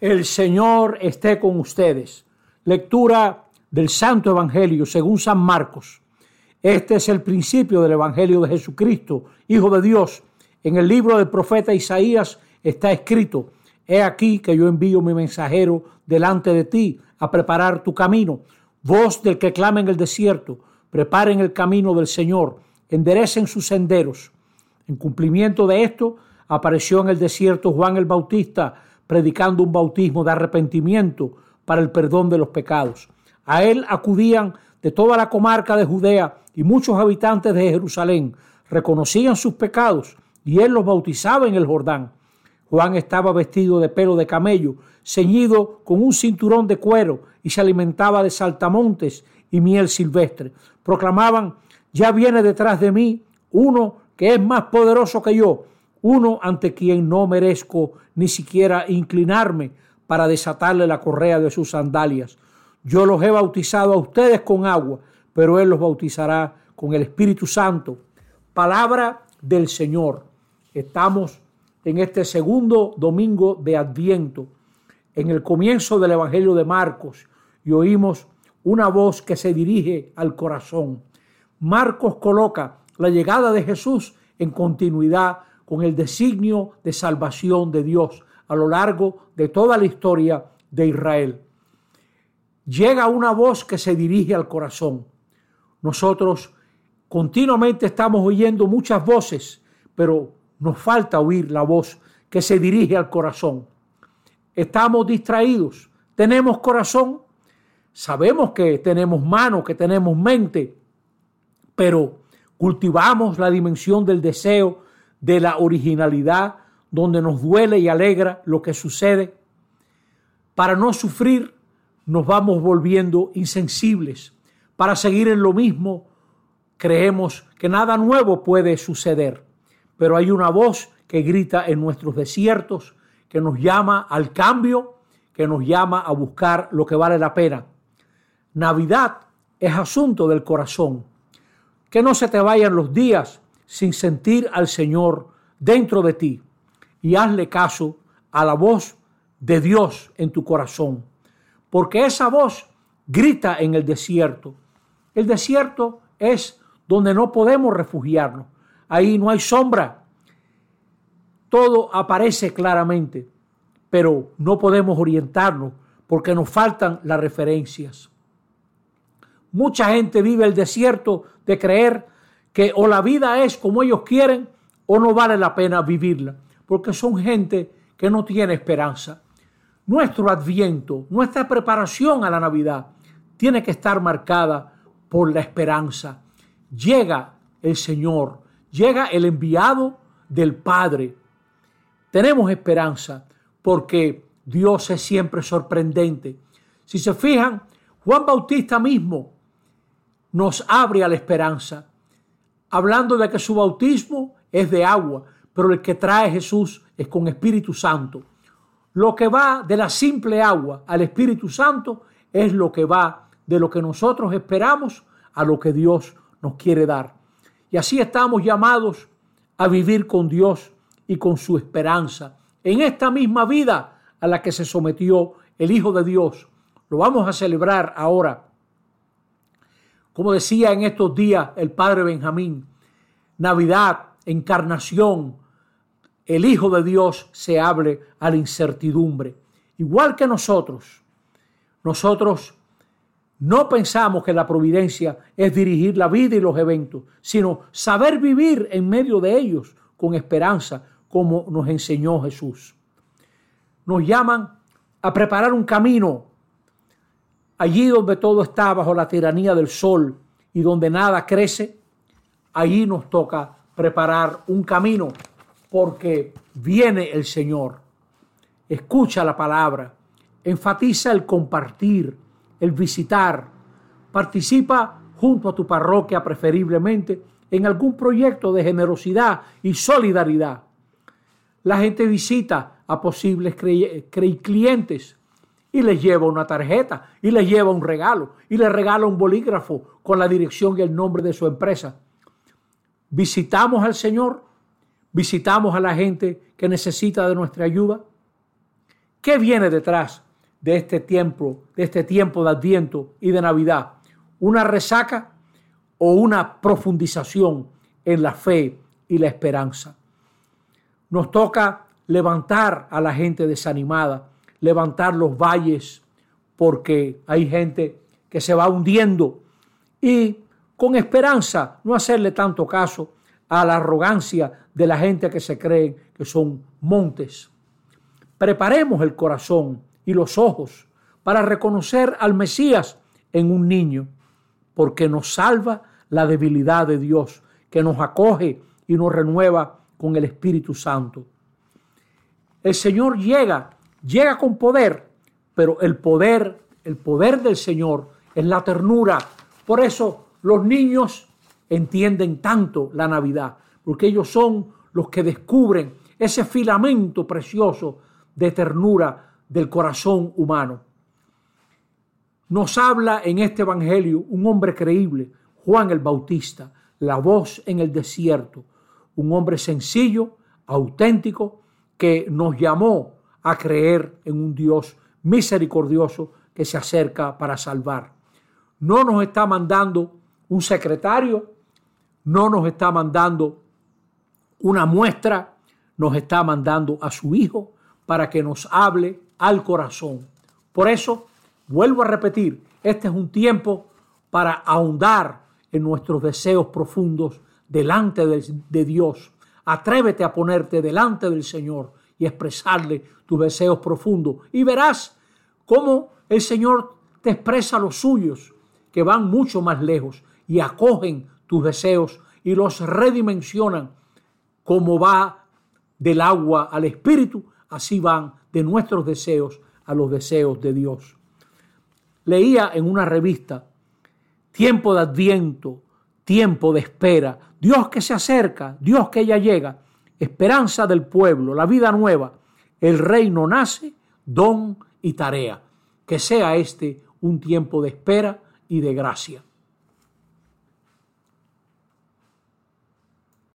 El Señor esté con ustedes. Lectura del Santo Evangelio según San Marcos. Este es el principio del Evangelio de Jesucristo, Hijo de Dios. En el libro del profeta Isaías está escrito, He aquí que yo envío mi mensajero delante de ti a preparar tu camino. Voz del que clama en el desierto, preparen el camino del Señor, enderecen sus senderos. En cumplimiento de esto, apareció en el desierto Juan el Bautista, predicando un bautismo de arrepentimiento para el perdón de los pecados. A él acudían de toda la comarca de Judea y muchos habitantes de Jerusalén. Reconocían sus pecados y él los bautizaba en el Jordán. Juan estaba vestido de pelo de camello, ceñido con un cinturón de cuero y se alimentaba de saltamontes y miel silvestre. Proclamaban, ya viene detrás de mí uno que es más poderoso que yo, uno ante quien no merezco ni siquiera inclinarme para desatarle la correa de sus sandalias. Yo los he bautizado a ustedes con agua, pero Él los bautizará con el Espíritu Santo. Palabra del Señor. Estamos en este segundo domingo de Adviento, en el comienzo del Evangelio de Marcos, y oímos una voz que se dirige al corazón. Marcos coloca la llegada de Jesús en continuidad con el designio de salvación de Dios a lo largo de toda la historia de Israel. Llega una voz que se dirige al corazón. Nosotros continuamente estamos oyendo muchas voces, pero nos falta oír la voz que se dirige al corazón. Estamos distraídos, tenemos corazón, sabemos que tenemos mano, que tenemos mente, pero cultivamos la dimensión del deseo, de la originalidad, donde nos duele y alegra lo que sucede. Para no sufrir, nos vamos volviendo insensibles. Para seguir en lo mismo, creemos que nada nuevo puede suceder. Pero hay una voz que grita en nuestros desiertos, que nos llama al cambio, que nos llama a buscar lo que vale la pena. Navidad es asunto del corazón. Que no se te vayan los días sin sentir al Señor dentro de ti y hazle caso a la voz de Dios en tu corazón, porque esa voz grita en el desierto. El desierto es donde no podemos refugiarnos, ahí no hay sombra, todo aparece claramente, pero no podemos orientarnos porque nos faltan las referencias. Mucha gente vive el desierto de creer que o la vida es como ellos quieren o no vale la pena vivirla, porque son gente que no tiene esperanza. Nuestro adviento, nuestra preparación a la Navidad tiene que estar marcada por la esperanza. Llega el Señor, llega el enviado del Padre. Tenemos esperanza porque Dios es siempre sorprendente. Si se fijan, Juan Bautista mismo nos abre a la esperanza hablando de que su bautismo es de agua, pero el que trae Jesús es con Espíritu Santo. Lo que va de la simple agua al Espíritu Santo es lo que va de lo que nosotros esperamos a lo que Dios nos quiere dar. Y así estamos llamados a vivir con Dios y con su esperanza en esta misma vida a la que se sometió el Hijo de Dios. Lo vamos a celebrar ahora como decía en estos días el padre Benjamín, Navidad, encarnación, el Hijo de Dios se abre a la incertidumbre. Igual que nosotros, nosotros no pensamos que la providencia es dirigir la vida y los eventos, sino saber vivir en medio de ellos con esperanza, como nos enseñó Jesús. Nos llaman a preparar un camino Allí donde todo está bajo la tiranía del sol y donde nada crece, allí nos toca preparar un camino porque viene el Señor. Escucha la palabra, enfatiza el compartir, el visitar, participa junto a tu parroquia preferiblemente en algún proyecto de generosidad y solidaridad. La gente visita a posibles clientes y les lleva una tarjeta y les lleva un regalo y le regala un bolígrafo con la dirección y el nombre de su empresa. Visitamos al Señor, visitamos a la gente que necesita de nuestra ayuda. ¿Qué viene detrás de este tiempo, de este tiempo de Adviento y de Navidad? ¿Una resaca o una profundización en la fe y la esperanza? Nos toca levantar a la gente desanimada, levantar los valles, porque hay gente que se va hundiendo y con esperanza no hacerle tanto caso a la arrogancia de la gente que se cree que son montes. Preparemos el corazón y los ojos para reconocer al Mesías en un niño, porque nos salva la debilidad de Dios, que nos acoge y nos renueva con el Espíritu Santo. El Señor llega, llega con poder, pero el poder, el poder del Señor es la ternura. Por eso los niños entienden tanto la Navidad, porque ellos son los que descubren ese filamento precioso de ternura del corazón humano. Nos habla en este Evangelio un hombre creíble, Juan el Bautista, la voz en el desierto, un hombre sencillo, auténtico, que nos llamó a creer en un Dios misericordioso que se acerca para salvar. No nos está mandando un secretario, no nos está mandando una muestra, nos está mandando a su Hijo para que nos hable al corazón. Por eso, vuelvo a repetir, este es un tiempo para ahondar en nuestros deseos profundos delante de, de Dios. Atrévete a ponerte delante del Señor y expresarle tus deseos profundos y verás cómo el Señor te expresa los suyos que van mucho más lejos y acogen tus deseos y los redimensionan como va del agua al espíritu, así van de nuestros deseos a los deseos de Dios. Leía en una revista, tiempo de adviento, tiempo de espera, Dios que se acerca, Dios que ya llega, esperanza del pueblo, la vida nueva, el reino nace, don y tarea. Que sea este un tiempo de espera y de gracia.